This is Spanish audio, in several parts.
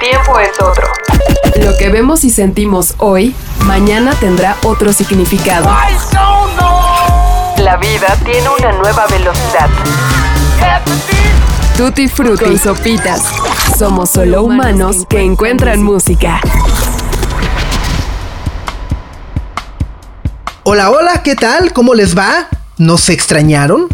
tiempo es otro. Lo que vemos y sentimos hoy, mañana tendrá otro significado. La vida tiene una nueva velocidad. Tutti Frutti y Sopitas. Somos solo humanos que encuentran música. Hola, hola, ¿qué tal? ¿Cómo les va? ¿Nos extrañaron?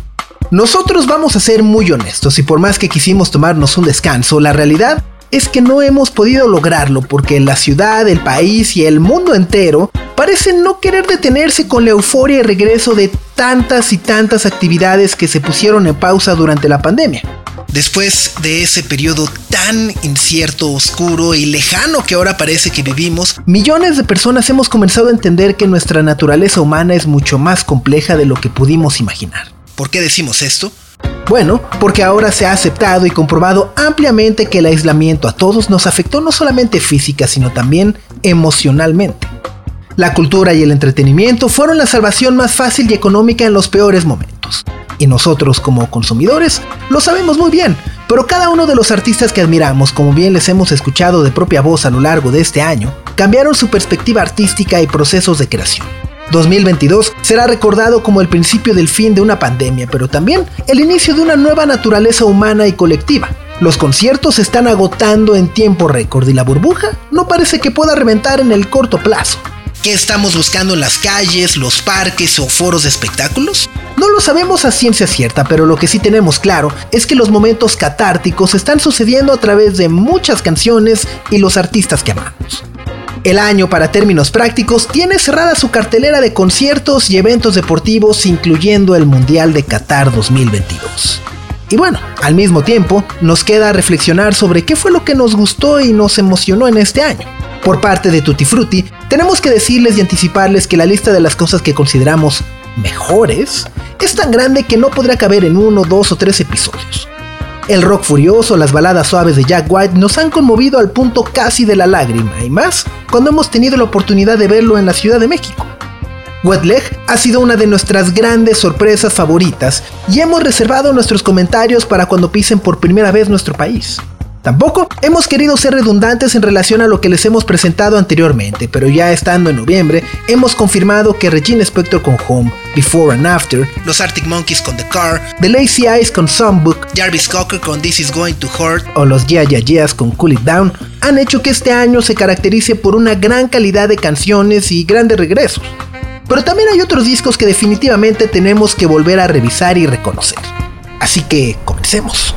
Nosotros vamos a ser muy honestos y por más que quisimos tomarnos un descanso, la realidad es que no hemos podido lograrlo porque la ciudad, el país y el mundo entero parecen no querer detenerse con la euforia y regreso de tantas y tantas actividades que se pusieron en pausa durante la pandemia. Después de ese periodo tan incierto, oscuro y lejano que ahora parece que vivimos, millones de personas hemos comenzado a entender que nuestra naturaleza humana es mucho más compleja de lo que pudimos imaginar. ¿Por qué decimos esto? Bueno, porque ahora se ha aceptado y comprobado ampliamente que el aislamiento a todos nos afectó no solamente física, sino también emocionalmente. La cultura y el entretenimiento fueron la salvación más fácil y económica en los peores momentos. Y nosotros como consumidores lo sabemos muy bien, pero cada uno de los artistas que admiramos, como bien les hemos escuchado de propia voz a lo largo de este año, cambiaron su perspectiva artística y procesos de creación. 2022 será recordado como el principio del fin de una pandemia, pero también el inicio de una nueva naturaleza humana y colectiva. Los conciertos se están agotando en tiempo récord y la burbuja no parece que pueda reventar en el corto plazo. ¿Qué estamos buscando en las calles, los parques o foros de espectáculos? No lo sabemos a ciencia cierta, pero lo que sí tenemos claro es que los momentos catárticos están sucediendo a través de muchas canciones y los artistas que amamos. El año, para términos prácticos, tiene cerrada su cartelera de conciertos y eventos deportivos, incluyendo el Mundial de Qatar 2022. Y bueno, al mismo tiempo, nos queda reflexionar sobre qué fue lo que nos gustó y nos emocionó en este año. Por parte de Tutti Frutti, tenemos que decirles y anticiparles que la lista de las cosas que consideramos mejores es tan grande que no podrá caber en uno, dos o tres episodios. El rock furioso, las baladas suaves de Jack White nos han conmovido al punto casi de la lágrima, y más cuando hemos tenido la oportunidad de verlo en la Ciudad de México. Wet Leg ha sido una de nuestras grandes sorpresas favoritas y hemos reservado nuestros comentarios para cuando pisen por primera vez nuestro país. Tampoco hemos querido ser redundantes en relación a lo que les hemos presentado anteriormente, pero ya estando en noviembre, hemos confirmado que Regina Spector con Home, Before and After, los Arctic Monkeys con The Car, The Lazy Eyes con Songbook, Jarvis Cocker con This Is Going to Hurt o los Yeah Yeah Yeahs con Cool It Down han hecho que este año se caracterice por una gran calidad de canciones y grandes regresos. Pero también hay otros discos que definitivamente tenemos que volver a revisar y reconocer. Así que comencemos.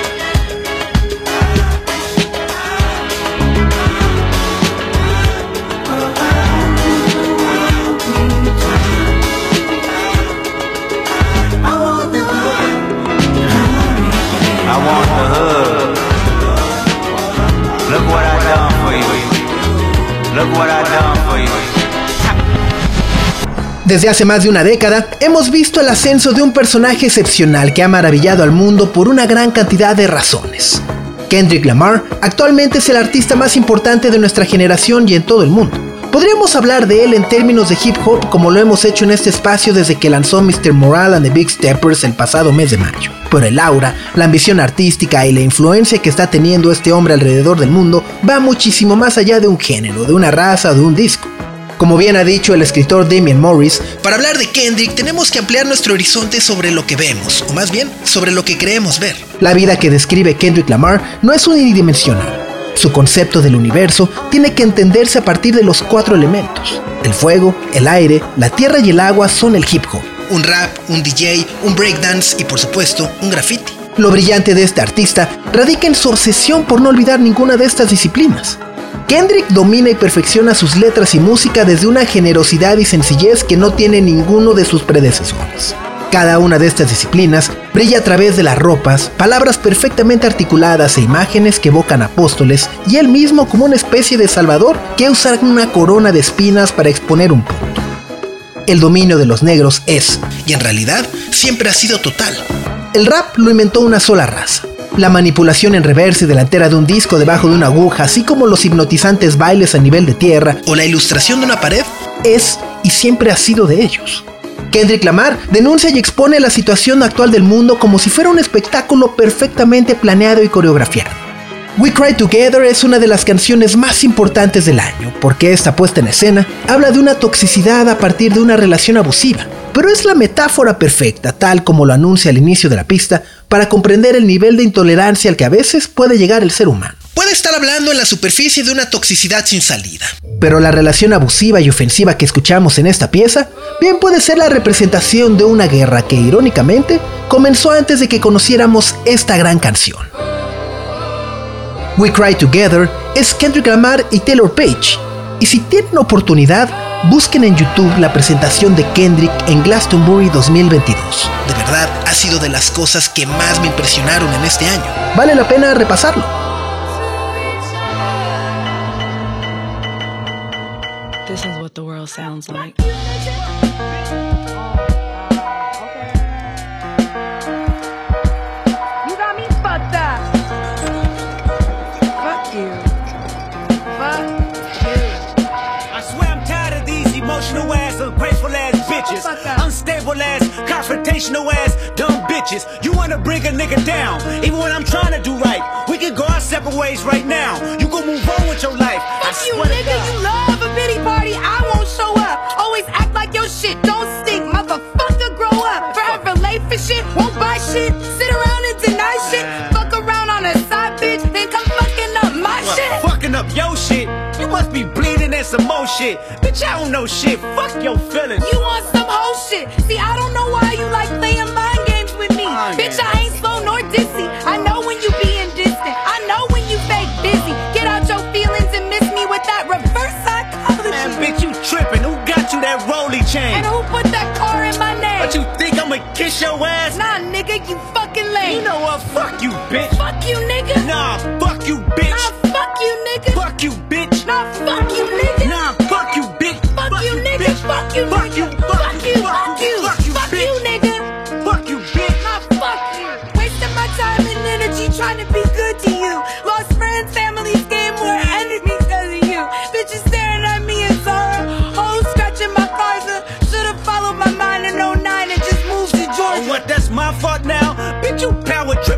Desde hace más de una década, hemos visto el ascenso de un personaje excepcional que ha maravillado al mundo por una gran cantidad de razones. Kendrick Lamar actualmente es el artista más importante de nuestra generación y en todo el mundo. Podríamos hablar de él en términos de hip hop como lo hemos hecho en este espacio desde que lanzó Mr. Moral and the Big Steppers el pasado mes de mayo. Pero el aura, la ambición artística y la influencia que está teniendo este hombre alrededor del mundo va muchísimo más allá de un género, de una raza o de un disco. Como bien ha dicho el escritor Damian Morris, para hablar de Kendrick tenemos que ampliar nuestro horizonte sobre lo que vemos, o más bien sobre lo que creemos ver. La vida que describe Kendrick Lamar no es unidimensional. Su concepto del universo tiene que entenderse a partir de los cuatro elementos. El fuego, el aire, la tierra y el agua son el hip hop. Un rap, un DJ, un breakdance y por supuesto un graffiti. Lo brillante de este artista radica en su obsesión por no olvidar ninguna de estas disciplinas. Kendrick domina y perfecciona sus letras y música desde una generosidad y sencillez que no tiene ninguno de sus predecesores. Cada una de estas disciplinas brilla a través de las ropas, palabras perfectamente articuladas e imágenes que evocan apóstoles y él mismo como una especie de salvador que usa una corona de espinas para exponer un punto. El dominio de los negros es, y en realidad, siempre ha sido total. El rap lo inventó una sola raza, La manipulación en reversa y delantera de un disco debajo de una aguja, así como los hipnotizantes bailes a nivel de tierra o la ilustración de una pared, es y siempre ha sido de ellos. Kendrick Lamar denuncia y expone la situación actual del mundo como si fuera un espectáculo perfectamente planeado y coreografiado. We Cry Together es una de las canciones más importantes del año, porque esta puesta en escena habla de una toxicidad a partir de una relación abusiva, pero es la metáfora perfecta, tal como lo anuncia al inicio de la pista, para comprender el nivel de intolerancia al que a veces puede llegar el ser humano. Puede estar hablando en la superficie de una toxicidad sin salida. Pero la relación abusiva y ofensiva que escuchamos en esta pieza bien puede ser la representación de una guerra que irónicamente comenzó antes de que conociéramos esta gran canción. We Cry Together es Kendrick Lamar y Taylor Page. Y si tienen oportunidad, busquen en YouTube la presentación de Kendrick en Glastonbury 2022. De verdad, ha sido de las cosas que más me impresionaron en este año. Vale la pena repasarlo. Ass, confrontational ass, dumb bitches. You wanna bring a nigga down, even when I'm trying to do right. We can go our separate ways right now. You can move on with your life. I Fuck you, to nigga. You love a pity party. I won't show up. Always act like your shit don't stink. Motherfucker, grow up. Forever late for shit. Won't buy shit. Sit around and deny shit. Fuck around on a side bitch. Then come fucking up my shit. fucking up your shit. Some more shit. Bitch, I don't know shit. Fuck your feelings. You want some whole shit. See, I don't know why you like playing mind games with me. Mind Bitch, games. I ain't slow nor dizzy. I know when you being distant. I know when you fake busy. Get out your feelings and miss me with that reverse psychology. Man, bitch, you tripping. Who got you that rolly chain? And who put that car in my name? But you think I'ma kiss your ass? Nah, nigga, you fucking lame. You know what? Fuck you, bitch. Fuck you, nigga. Nah,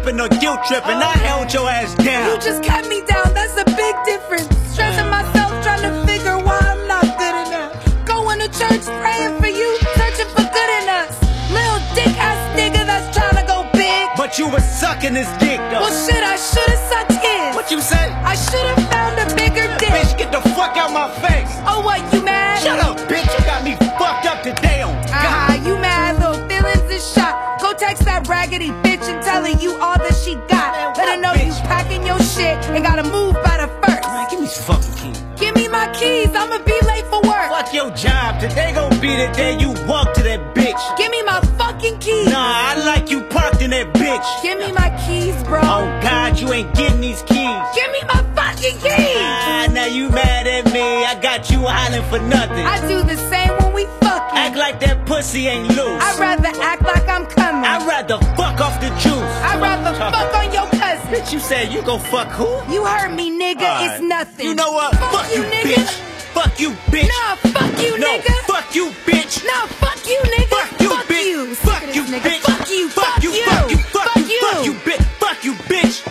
tripping or guilt tripping. I held your ass down. You just kept me down, that's a big difference. Stressing myself, trying to figure why I'm not good enough. Going to church, praying for you, searching for good in us. Little dick ass nigga that's trying to go big. But you was sucking this dick, though. Well, shit, I should've job. Today gon' be the day you walk to that bitch. Give me my fucking keys. Nah, I like you parked in that bitch. Give me my keys, bro. Oh God, you ain't getting these keys. Give me my fucking keys. Ah, now you mad at me. I got you hollering for nothing. I do the same when we fucking. Act like that pussy ain't loose. I'd rather act like I'm coming. I'd rather fuck off the juice. I'd rather fuck off. Bitch, you said you gon' fuck who? You heard me, nigga. Alright. It's nothing. You know what? Fuck, you, nigga. bitch. Fuck you, bitch. Nah, fuck you, no, nigga. fuck you, bitch. Nah, fuck you, nigga. Fuck you, fuck bitch. you. Fuck you, nigga. bitch. Fuck you. Fuck you. Fuck you. Fuck you. Fuck you, bitch. Fuck you, bitch.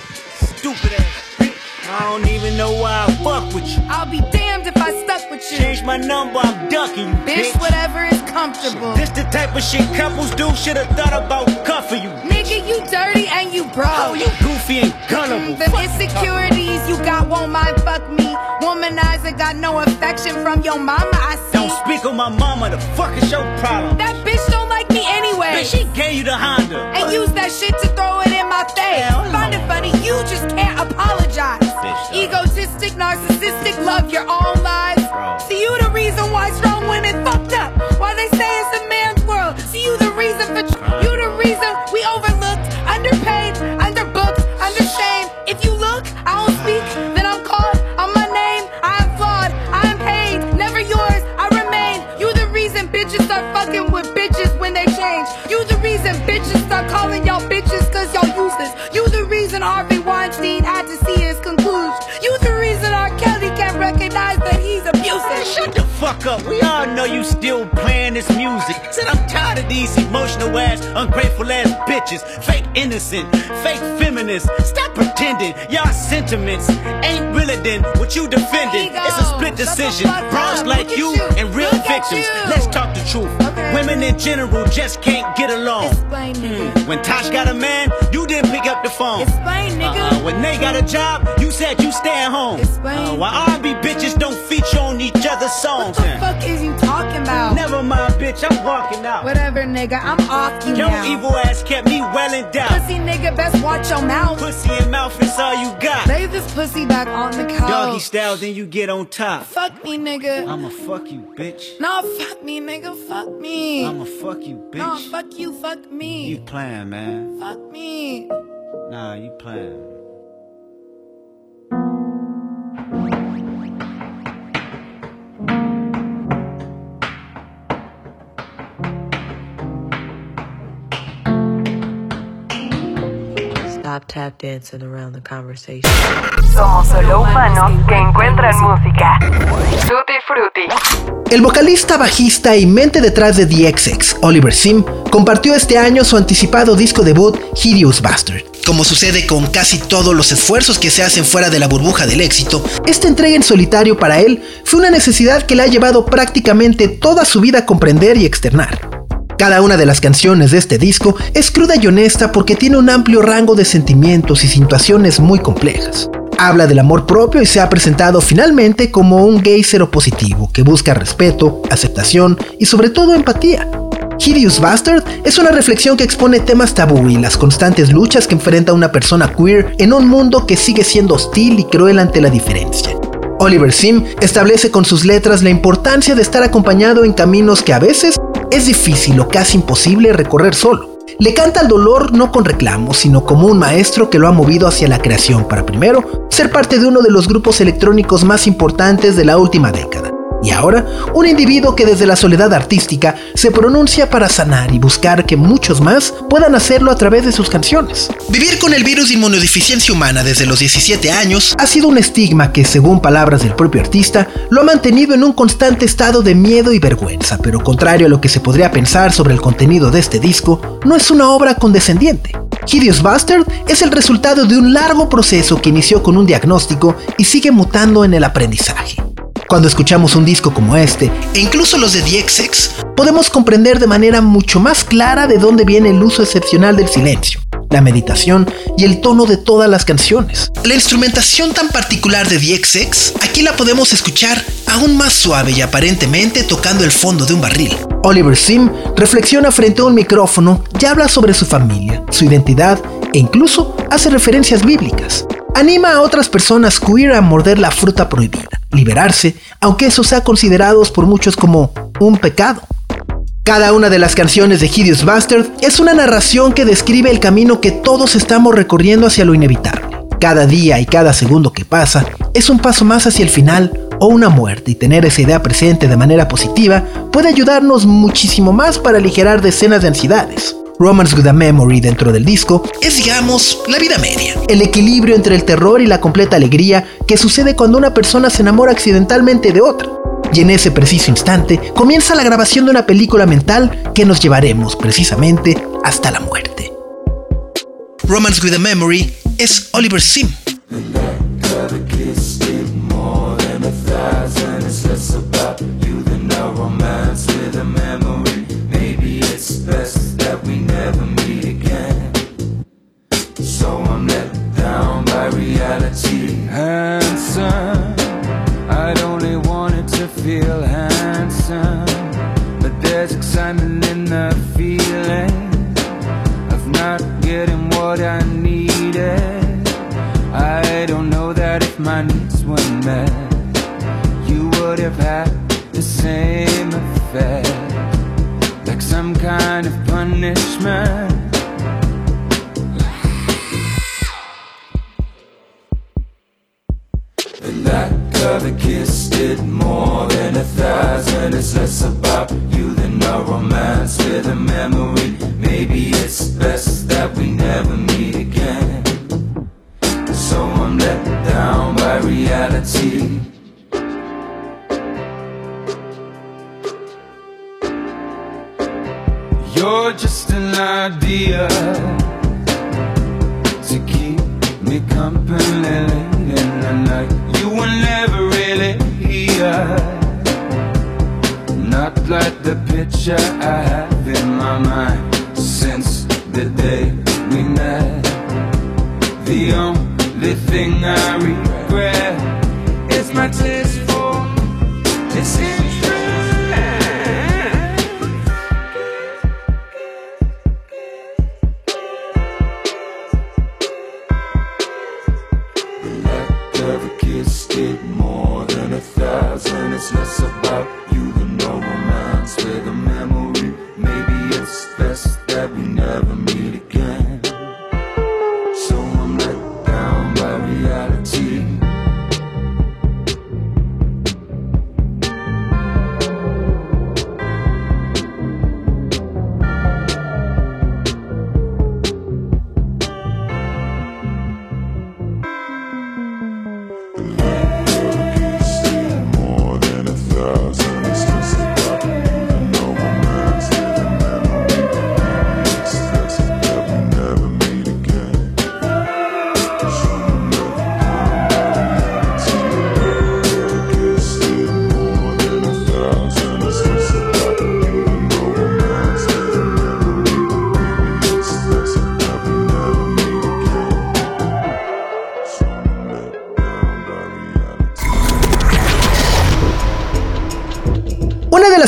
Stupid ass bitch. I don't even know why I fuck with you. I'll be damned if I stuck with you. Change my number, I'm ducking you, Bitch, bitch. whatever is comfortable. This the type of shit couples do. Should've thought about cuffing you. You dirty and you broke. Oh, you goofy and gunnable. Mm, Them insecurities you got won't mind fuck me. Womanizer got no affection from your mama, I see. Don't speak on my mama. The fuck is your problem? That bitch don't like me anyway. Bitch, she gave you the Honda. and use that shit to throw it in my face. Hell. Find it funny, you just can't apologize. Bitch. Egotistic, narcissistic, love your own lives. Bro. See you the reason why strong women fucked up. Why they say it's a man's world. See you the reason for you the reason we overlooked, bitches stop calling y'all bitches cause y'all useless. You the reason Harvey Weinstein had to see his conclusion. You the reason R. Kelly can't recognize that he's abusive. Shut the fuck up. We all know you still playing this music. Said I'm tired these emotional ass, ungrateful ass bitches. Fake innocent, fake feminists. Stop pretending. Y'all sentiments ain't realer than what you defending. It's a split decision. Bros like you you. and real Look victims. Let's talk the truth. Okay. Women in general just can't get along. Nigga. When Tosh got a man, you didn't pick up the phone. Explain, nigga. Uh-uh. When they got a job, you said you stay at home. Explain. Uh, why R&B bitches don't feature on each other's songs? What the fuck is you talking about? Never mind, bitch, I'm walking out. Whatever, nigga. I'm off you Your now. evil ass kept me well in doubt. Pussy nigga, best watch your mouth. Pussy and mouth is all you got. Lay this pussy back on the couch. Doggy style, then you get on top. Fuck me, nigga. I'ma fuck you, bitch. no, fuck me, nigga. Fuck me. I'ma fuck you, bitch. no, fuck you. Fuck me. You playing, man. Fuck me. Nah, you playing. Stop tap dancing around the conversation. Somos solo humanos que encuentran música. Tutti Frutti. El vocalista, bajista y mente detrás de The XX, Oliver Sim, compartió este año su anticipado disco debut, Hideous Bastard. Como sucede con casi todos los esfuerzos que se hacen fuera de la burbuja del éxito, esta entrega en solitario para él fue una necesidad que le ha llevado prácticamente toda su vida a comprender y externar. Cada una de las canciones de este disco es cruda y honesta porque tiene un amplio rango de sentimientos y situaciones muy complejas. Habla del amor propio y se ha presentado finalmente como un gay positivo que busca respeto, aceptación y sobre todo empatía. Hideous Bastard es una reflexión que expone temas tabú y las constantes luchas que enfrenta una persona queer en un mundo que sigue siendo hostil y cruel ante la diferencia. Oliver Sim establece con sus letras la importancia de estar acompañado en caminos que a veces es difícil o casi imposible recorrer solo. Le canta al dolor no con reclamos, sino como un maestro que lo ha movido hacia la creación para primero ser parte de uno de los grupos electrónicos más importantes de la última década. Y ahora, un individuo que desde la soledad artística se pronuncia para sanar y buscar que muchos más puedan hacerlo a través de sus canciones. Vivir con el virus de inmunodeficiencia humana desde los 17 años ha sido un estigma que, según palabras del propio artista, lo ha mantenido en un constante estado de miedo y vergüenza, pero contrario a lo que se podría pensar sobre el contenido de este disco, no es una obra condescendiente. Hideous Bastard es el resultado de un largo proceso que inició con un diagnóstico y sigue mutando en el aprendizaje. Cuando escuchamos un disco como este, e incluso los de DXX, podemos comprender de manera mucho más clara de dónde viene el uso excepcional del silencio, la meditación y el tono de todas las canciones. La instrumentación tan particular de DXX, aquí la podemos escuchar aún más suave y aparentemente tocando el fondo de un barril. Oliver Sim reflexiona frente a un micrófono y habla sobre su familia, su identidad e incluso hace referencias bíblicas. Anima a otras personas queer a morder la fruta prohibida, liberarse, aunque eso sea considerado por muchos como un pecado. Cada una de las canciones de Hideous Bastard es una narración que describe el camino que todos estamos recorriendo hacia lo inevitable. Cada día y cada segundo que pasa es un paso más hacia el final o una muerte y tener esa idea presente de manera positiva puede ayudarnos muchísimo más para aligerar decenas de ansiedades. Romance with a Memory dentro del disco es, digamos, la vida media. El equilibrio entre el terror y la completa alegría que sucede cuando una persona se enamora accidentalmente de otra. Y en ese preciso instante comienza la grabación de una película mental que nos llevaremos precisamente hasta la muerte. Romance with a Memory es Oliver Sim. Have had the same effect. Like some kind of punishment. That other kiss did more than a thousand. It's less about you than a romance with a memory. Maybe it's best that we never meet again. So I'm let down by reality. You're just an idea to keep me company late in the night. You were never really here. Not like the picture I have in my mind since the day we met. The only thing I regret is my taste for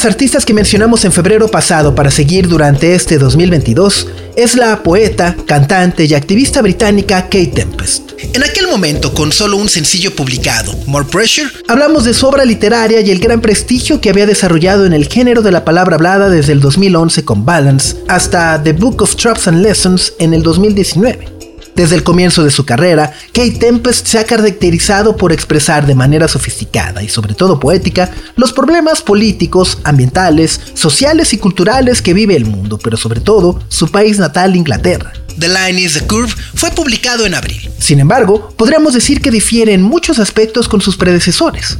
Artistas que mencionamos en febrero pasado para seguir durante este 2022 es la poeta, cantante y activista británica Kate Tempest. En aquel momento, con solo un sencillo publicado, More Pressure, hablamos de su obra literaria y el gran prestigio que había desarrollado en el género de la palabra hablada desde el 2011 con Balance hasta The Book of Traps and Lessons en el 2019. Desde el comienzo de su carrera, Kate Tempest se ha caracterizado por expresar de manera sofisticada y sobre todo poética los problemas políticos, ambientales, sociales y culturales que vive el mundo, pero sobre todo su país natal, Inglaterra. The Line is the Curve fue publicado en abril. Sin embargo, podríamos decir que difiere en muchos aspectos con sus predecesores.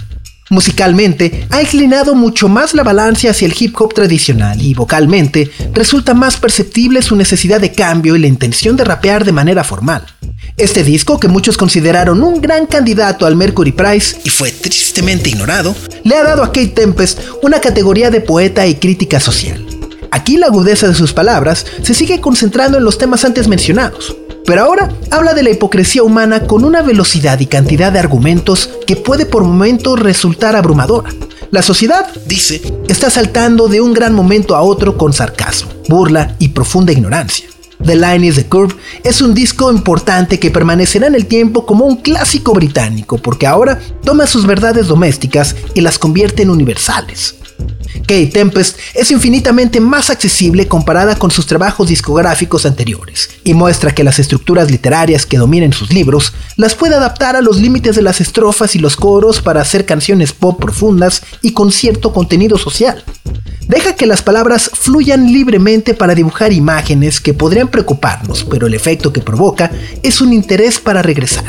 Musicalmente, ha inclinado mucho más la balanza hacia el hip hop tradicional y vocalmente resulta más perceptible su necesidad de cambio y la intención de rapear de manera formal. Este disco, que muchos consideraron un gran candidato al Mercury Prize y fue tristemente ignorado, le ha dado a Kate Tempest una categoría de poeta y crítica social. Aquí la agudeza de sus palabras se sigue concentrando en los temas antes mencionados, pero ahora habla de la hipocresía humana con una velocidad y cantidad de argumentos que puede por momentos resultar abrumadora. La sociedad, dice, está saltando de un gran momento a otro con sarcasmo, burla y profunda ignorancia. The Line is the Curve es un disco importante que permanecerá en el tiempo como un clásico británico porque ahora toma sus verdades domésticas y las convierte en universales. Kate Tempest es infinitamente más accesible comparada con sus trabajos discográficos anteriores y muestra que las estructuras literarias que dominan sus libros las puede adaptar a los límites de las estrofas y los coros para hacer canciones pop profundas y con cierto contenido social. Deja que las palabras fluyan libremente para dibujar imágenes que podrían preocuparnos, pero el efecto que provoca es un interés para regresar.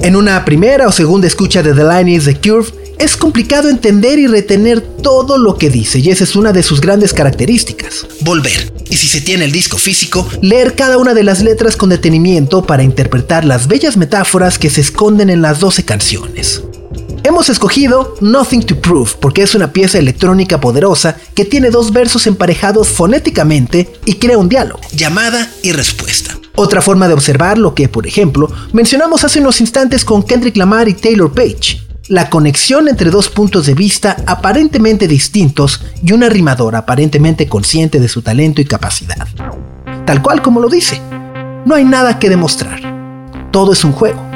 En una primera o segunda escucha de The Line is the Curve, es complicado entender y retener todo lo que dice, y esa es una de sus grandes características. Volver. Y si se tiene el disco físico, leer cada una de las letras con detenimiento para interpretar las bellas metáforas que se esconden en las 12 canciones. Hemos escogido Nothing to Prove porque es una pieza electrónica poderosa que tiene dos versos emparejados fonéticamente y crea un diálogo, llamada y respuesta. Otra forma de observar lo que, por ejemplo, mencionamos hace unos instantes con Kendrick Lamar y Taylor Page, la conexión entre dos puntos de vista aparentemente distintos y una rimadora aparentemente consciente de su talento y capacidad. Tal cual como lo dice, no hay nada que demostrar, todo es un juego.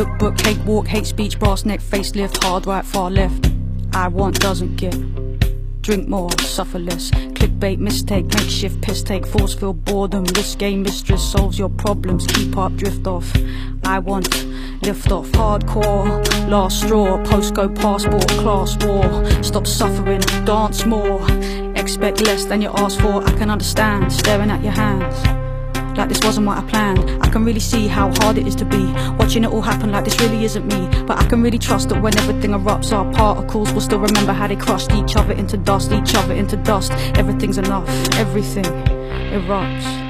You can keep the mood board, look book, hate walk, hate speech, brass neck, facelift, hard right, far left. I want doesn't get. Drink more, suffer less. Clickbait, mistake, makeshift piss take, force feel boredom. This game mistress solves your problems. Keep up, drift off. I want lift off, hardcore, last straw, postcode passport, class war. Stop suffering, dance more. Expect less than you ask for. I can understand, staring at your hands like this wasn't what I planned. I can really see how hard it is to be watching it all happen like this really isn't me. But I can really trust that when everything erupts, our particles will still remember how they crushed each other into dust, each other into dust. Everything's enough, everything erupts.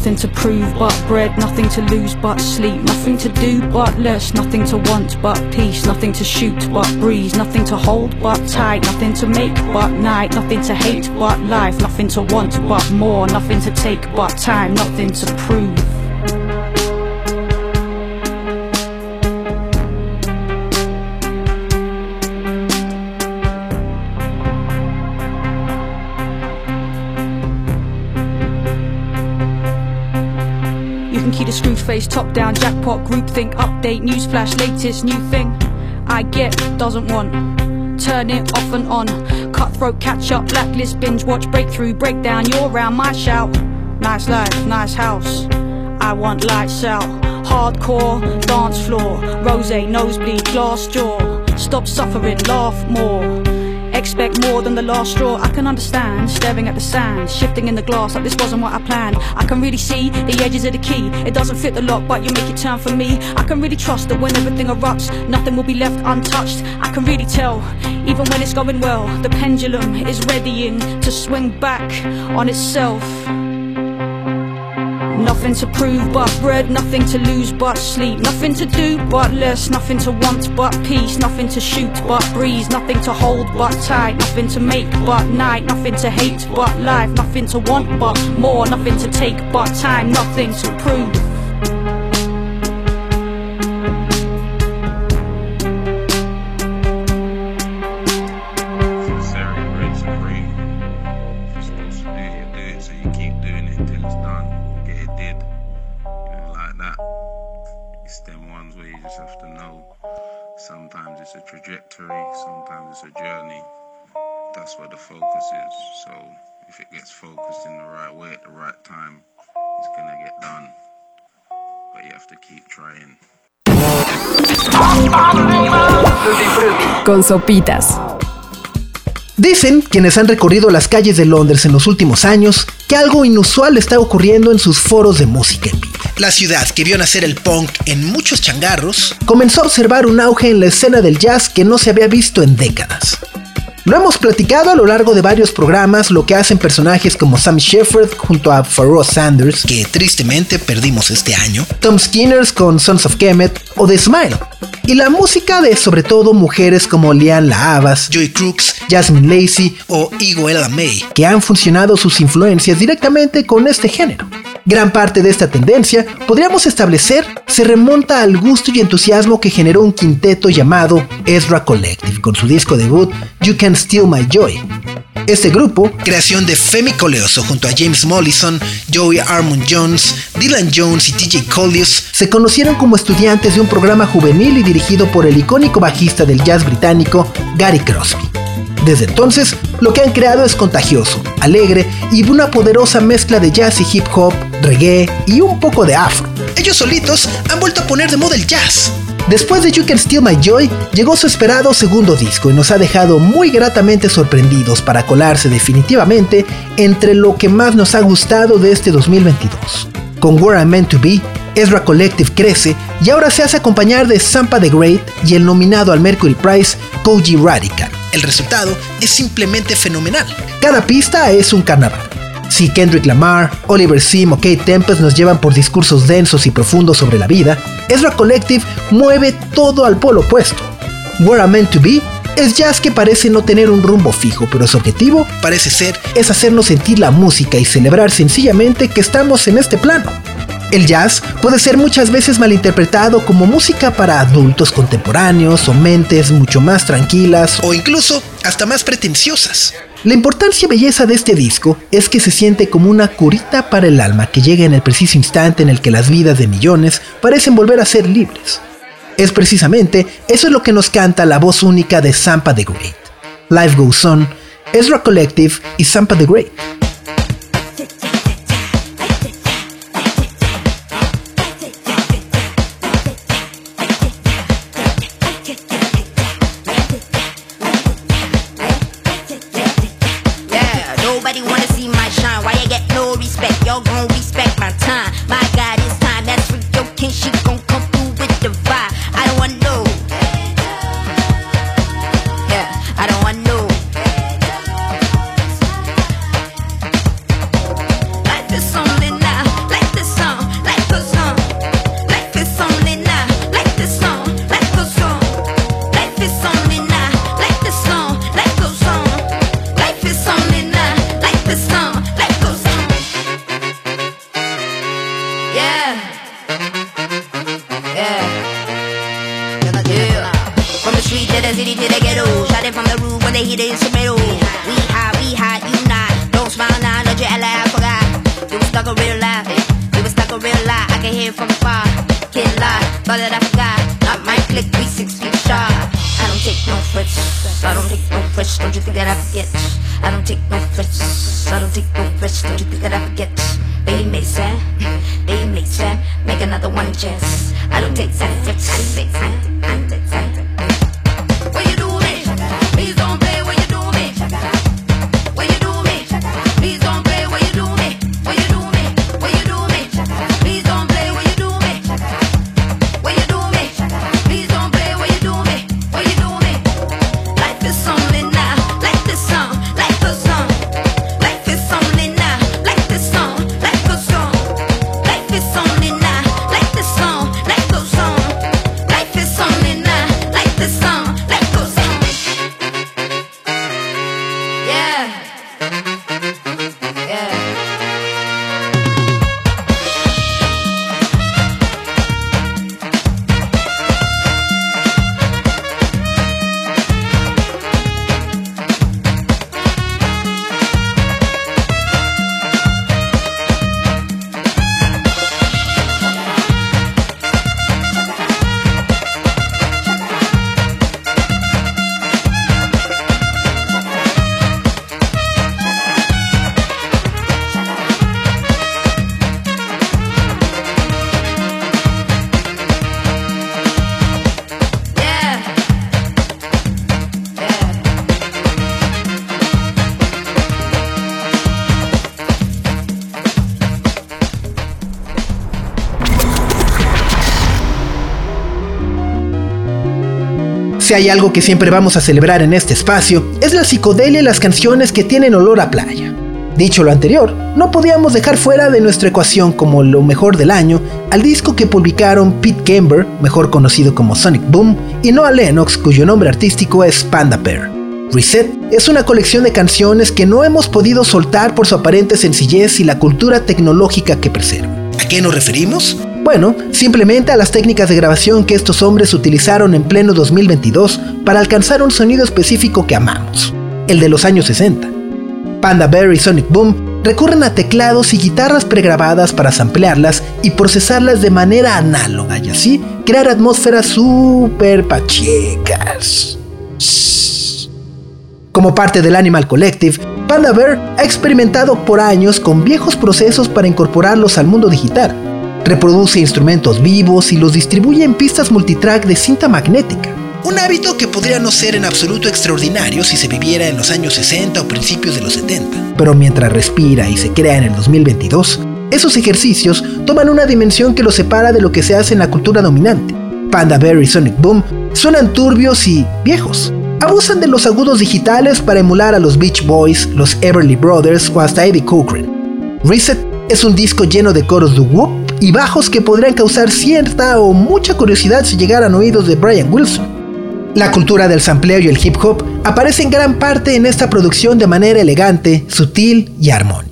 Nothing to prove but bread, nothing to lose but sleep, nothing to do but less, nothing to want but peace, nothing to shoot but breeze, nothing to hold but tight, nothing to make but night, nothing to hate but life, nothing to want but more, nothing to take but time, nothing to prove. You can keep the screw face, top down, jackpot, group think, update, newsflash, latest new thing. I get, doesn't want. Turn it off and on. Cutthroat, catch up, blacklist, binge, watch, breakthrough, breakdown. You're around my shout. Nice life, nice house. I want lights out. Hardcore, dance floor. Rose, nosebleed, glass jaw. Stop suffering, laugh more. Expect more than the last straw. I can understand, staring at the sand, shifting in the glass like this wasn't what I planned. I can really see the edges of the key. It doesn't fit the lock, but you make it turn for me. I can really trust that when everything erupts, nothing will be left untouched. I can really tell, even when it's going well, the pendulum is readying to swing back on itself. Nothing to prove but bread, nothing to lose but sleep, nothing to do but less, nothing to want but peace, nothing to shoot but breeze, nothing to hold but tight, nothing to make but night, nothing to hate but life, nothing to want but more, nothing to take but time, nothing to prove. It's a journey. That's where the focus is. So if it gets focused in the right way at the right time, it's gonna get done. But you have to keep trying. Con sopitas. Dicen quienes han recorrido las calles de Londres en los últimos años que algo inusual está ocurriendo en sus foros de música en vivo. La ciudad que vio nacer el punk en muchos changarros comenzó a observar un auge en la escena del jazz que no se había visto en décadas. Lo hemos platicado a lo largo de varios programas lo que hacen personajes como Sam Shepard junto a Pharoah Sanders, que tristemente perdimos este año, Tom Skinners con Sons of Kemet o The Smile, y la música de sobre todo mujeres como Leanne Lahavas, Joy Crooks, Jasmine Lacey o Igo Ella May, que han funcionado sus influencias directamente con este género. Gran parte de esta tendencia, podríamos establecer, se remonta al gusto y entusiasmo que generó un quinteto llamado Ezra Collective con su disco debut You Can Steal My Joy. Este grupo, creación de Femi Coleoso junto a James Mollison, Joey Armond Jones, Dylan Jones y TJ Collius, se conocieron como estudiantes de un programa juvenil y dirigido por el icónico bajista del jazz británico Gary Crosby. Desde entonces, lo que han creado es contagioso, alegre y una poderosa mezcla de jazz y hip hop, reggae y un poco de afro. Ellos solitos han vuelto a poner de moda el jazz. Después de You Can Steal My Joy, llegó su esperado segundo disco y nos ha dejado muy gratamente sorprendidos para colarse definitivamente entre lo que más nos ha gustado de este 2022. Con Where I'm Meant to Be, Ezra Collective crece y ahora se hace acompañar de Sampa the Great y el nominado al Mercury Prize Koji Radical. El resultado es simplemente fenomenal. Cada pista es un carnaval. Si Kendrick Lamar, Oliver Sim o Kate Tempest nos llevan por discursos densos y profundos sobre la vida, Ezra Collective mueve todo al polo opuesto. Where I'm Meant to Be es jazz que parece no tener un rumbo fijo, pero su objetivo parece ser es hacernos sentir la música y celebrar sencillamente que estamos en este plano. El jazz puede ser muchas veces malinterpretado como música para adultos contemporáneos o mentes mucho más tranquilas o incluso hasta más pretenciosas. La importancia y belleza de este disco es que se siente como una curita para el alma que llega en el preciso instante en el que las vidas de millones parecen volver a ser libres. Es precisamente eso es lo que nos canta la voz única de Sampa the Great. Life Goes On, Ezra Collective y Sampa the Great. Si hay algo que siempre vamos a celebrar en este espacio, es la psicodelia y las canciones que tienen olor a playa. Dicho lo anterior, no podíamos dejar fuera de nuestra ecuación como lo mejor del año al disco que publicaron Pete Gamber, mejor conocido como Sonic Boom, y Noah Lennox, cuyo nombre artístico es Panda Bear. Reset es una colección de canciones que no hemos podido soltar por su aparente sencillez y la cultura tecnológica que preserva. ¿A qué nos referimos? Bueno, simplemente a las técnicas de grabación que estos hombres utilizaron en pleno 2022 para alcanzar un sonido específico que amamos, el de los años 60. Panda Bear y Sonic Boom recurren a teclados y guitarras pregrabadas para samplearlas y procesarlas de manera análoga y así crear atmósferas super pachecas. Como parte del Animal Collective, Panda Bear ha experimentado por años con viejos procesos para incorporarlos al mundo digital. Reproduce instrumentos vivos y los distribuye en pistas multitrack de cinta magnética. Un hábito que podría no ser en absoluto extraordinario si se viviera en los años 60 o principios de los 70. Pero mientras respira y se crea en el 2022, esos ejercicios toman una dimensión que los separa de lo que se hace en la cultura dominante. Panda Bear y Sonic Boom suenan turbios y viejos. Abusan de los agudos digitales para emular a los Beach Boys, los Everly Brothers o hasta Eddie Cochran. Reset es un disco lleno de coros de whoop y bajos que podrían causar cierta o mucha curiosidad si llegaran oídos de Brian Wilson. La cultura del sampleo y el hip hop aparece en gran parte en esta producción de manera elegante, sutil y armónica.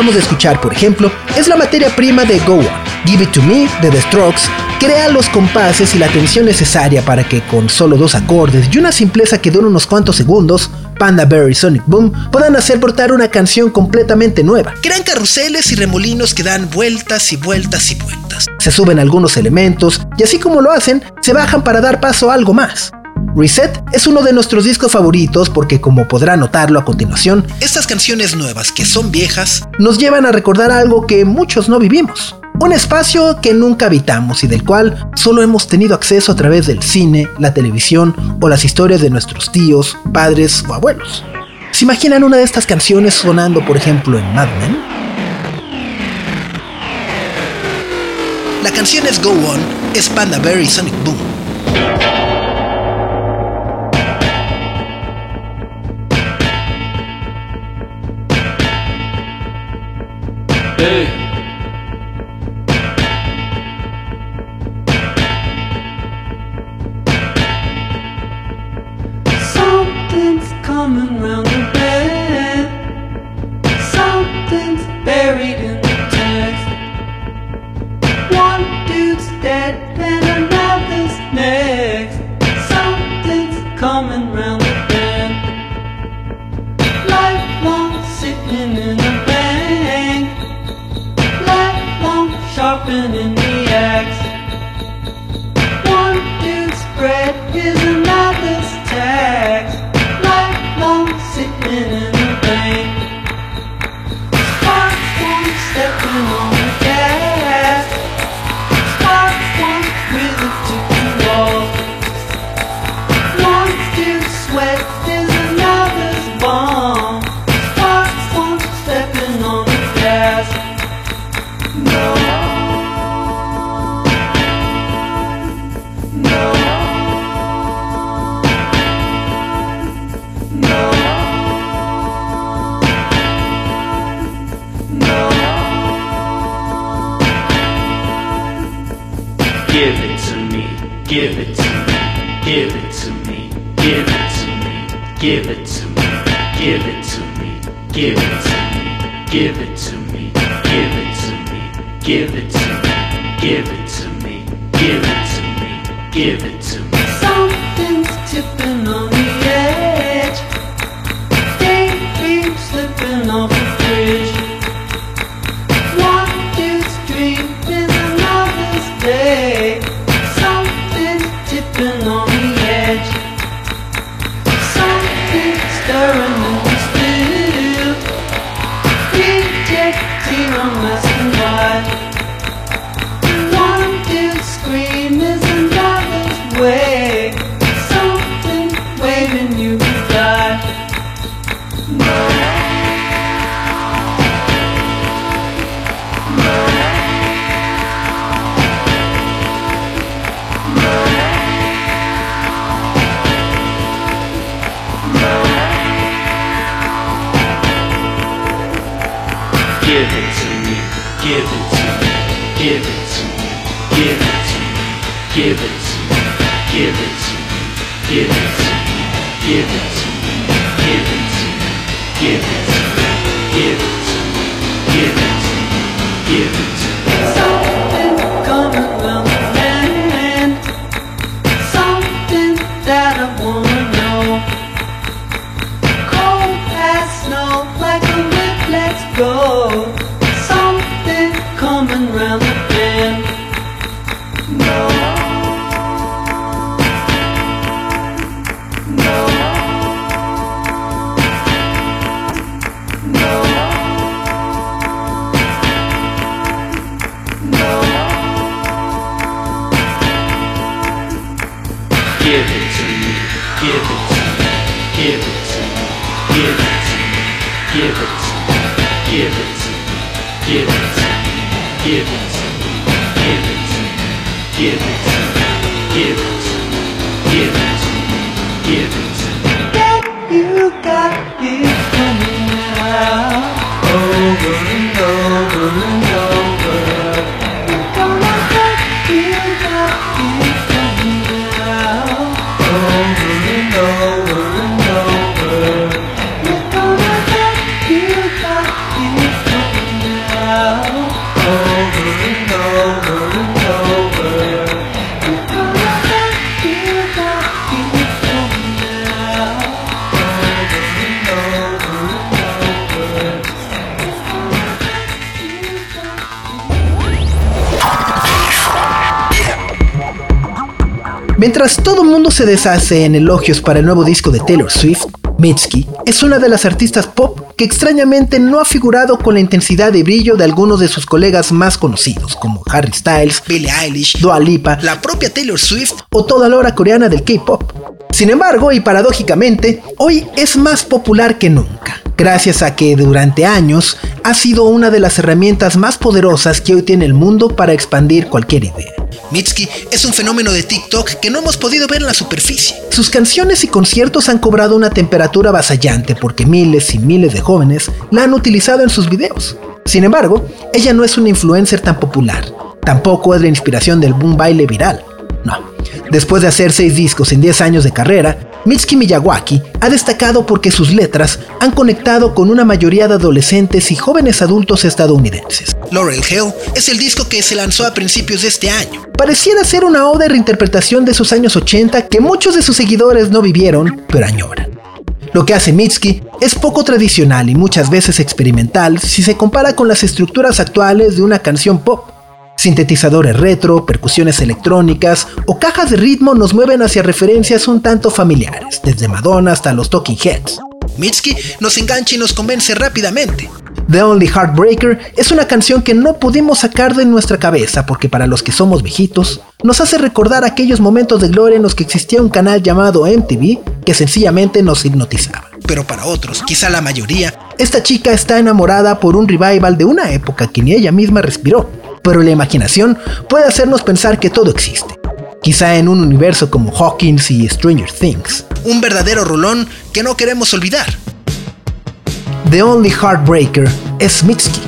Acabamos de escuchar, por ejemplo, es la materia prima de Go On. Give It To Me de The Strokes crea los compases y la tensión necesaria para que con solo dos acordes y una simpleza que dura unos cuantos segundos, Panda Bear y Sonic Boom puedan hacer brotar una canción completamente nueva. Crean carruseles y remolinos que dan vueltas y vueltas y vueltas. Se suben algunos elementos y así como lo hacen, se bajan para dar paso a algo más. Reset es uno de nuestros discos favoritos porque como podrá notarlo a continuación, estas canciones nuevas que son viejas nos llevan a recordar algo que muchos no vivimos. Un espacio que nunca habitamos y del cual solo hemos tenido acceso a través del cine, la televisión o las historias de nuestros tíos, padres o abuelos. ¿Se imaginan una de estas canciones sonando, por ejemplo, en Mad Men? La canción es Go On, es Panda Bear y Sonic Boom. Hey. It to me, give it to me, give it to me, give it to me, give it to me, give it to me. Something's tipping on se deshace en elogios para el nuevo disco de Taylor Swift, Mitski es una de las artistas pop que extrañamente no ha figurado con la intensidad y brillo de algunos de sus colegas más conocidos, como Harry Styles, Billie Eilish, Dua Lipa, la propia Taylor Swift o toda la hora coreana del K-pop. Sin embargo, y paradójicamente, hoy es más popular que nunca, gracias a que durante años ha sido una de las herramientas más poderosas que hoy tiene el mundo para expandir cualquier idea. Mitski es un fenómeno de TikTok que no hemos podido ver en la superficie. Sus canciones y conciertos han cobrado una temperatura avasallante porque miles y miles de jóvenes la han utilizado en sus videos. Sin embargo, ella no es una influencer tan popular. Tampoco es la inspiración del boom baile viral. No. Después de hacer 6 discos en 10 años de carrera, Mitski Miyawaki ha destacado porque sus letras han conectado con una mayoría de adolescentes y jóvenes adultos estadounidenses. Laurel Hill es el disco que se lanzó a principios de este año. Pareciera ser una oda de reinterpretación de sus años 80 que muchos de sus seguidores no vivieron, pero añoran. Lo que hace Mitski es poco tradicional y muchas veces experimental si se compara con las estructuras actuales de una canción pop. Sintetizadores retro, percusiones electrónicas o cajas de ritmo nos mueven hacia referencias un tanto familiares, desde Madonna hasta los Talking Heads. Mitski nos engancha y nos convence rápidamente. The Only Heartbreaker es una canción que no pudimos sacar de nuestra cabeza porque para los que somos viejitos, nos hace recordar aquellos momentos de gloria en los que existía un canal llamado MTV que sencillamente nos hipnotizaba. Pero para otros, quizá la mayoría, esta chica está enamorada por un revival de una época que ni ella misma respiró pero la imaginación puede hacernos pensar que todo existe. Quizá en un universo como Hawkins y Stranger Things. Un verdadero rolón que no queremos olvidar. The Only Heartbreaker es Mitski.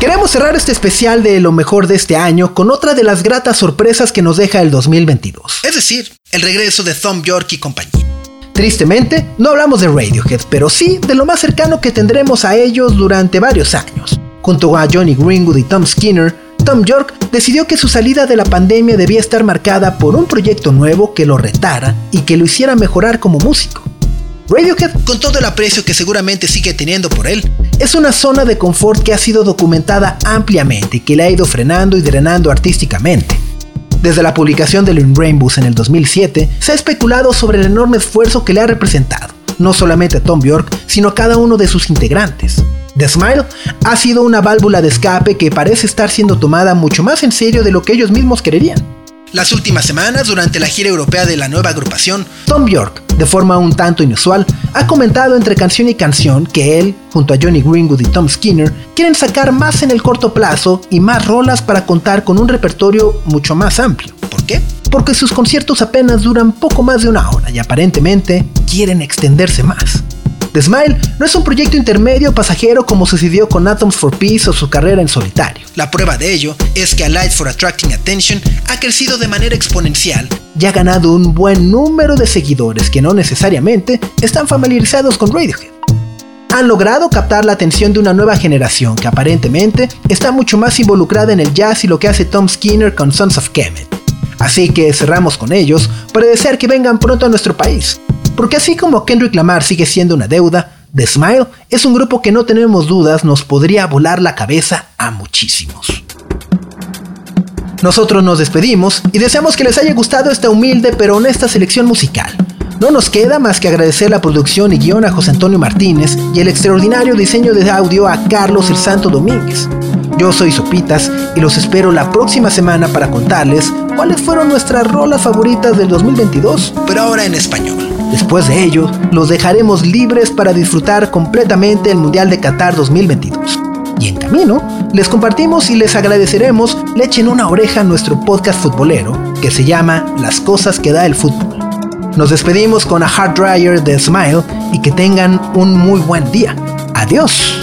Queremos cerrar este especial de lo mejor de este año con otra de las gratas sorpresas que nos deja el 2022. Es decir, el regreso de Thom York y compañía. Tristemente, no hablamos de Radiohead, pero sí de lo más cercano que tendremos a ellos durante varios años. Junto a Johnny Greenwood y Tom Skinner, Tom York decidió que su salida de la pandemia debía estar marcada por un proyecto nuevo que lo retara y que lo hiciera mejorar como músico. Radiohead, con todo el aprecio que seguramente sigue teniendo por él, es una zona de confort que ha sido documentada ampliamente y que le ha ido frenando y drenando artísticamente. Desde la publicación de In Rainbows en el 2007, se ha especulado sobre el enorme esfuerzo que le ha representado, no solamente a Tom Bjork, sino a cada uno de sus integrantes. The Smile ha sido una válvula de escape que parece estar siendo tomada mucho más en serio de lo que ellos mismos quererían. Las últimas semanas, durante la gira europea de la nueva agrupación, Tom Bjork, de forma un tanto inusual, ha comentado entre canción y canción que él, junto a Johnny Greenwood y Tom Skinner, quieren sacar más en el corto plazo y más rolas para contar con un repertorio mucho más amplio. ¿Por qué? Porque sus conciertos apenas duran poco más de una hora y aparentemente quieren extenderse más. The Smile no es un proyecto intermedio pasajero como sucedió con Atoms for Peace o su carrera en solitario. La prueba de ello es que A Light for Attracting Attention ha crecido de manera exponencial y ha ganado un buen número de seguidores que no necesariamente están familiarizados con Radiohead. Han logrado captar la atención de una nueva generación que aparentemente está mucho más involucrada en el jazz y lo que hace Tom Skinner con Sons of Kemet. Así que cerramos con ellos para desear que vengan pronto a nuestro país, porque así como Kendrick Lamar sigue siendo una deuda, The Smile es un grupo que no tenemos dudas nos podría volar la cabeza a muchísimos. Nosotros nos despedimos y deseamos que les haya gustado esta humilde pero honesta selección musical. No nos queda más que agradecer la producción y guion a José Antonio Martínez y el extraordinario diseño de audio a Carlos el Santo Domínguez. Yo soy Sopitas y los espero la próxima semana para contarles cuáles fueron nuestras rolas favoritas del 2022, pero ahora en español. Después de ello, los dejaremos libres para disfrutar completamente el Mundial de Qatar 2022. Y en camino, les compartimos y les agradeceremos le echen una oreja a nuestro podcast futbolero que se llama Las cosas que da el fútbol. Nos despedimos con a Hard Dryer de Smile y que tengan un muy buen día. Adiós.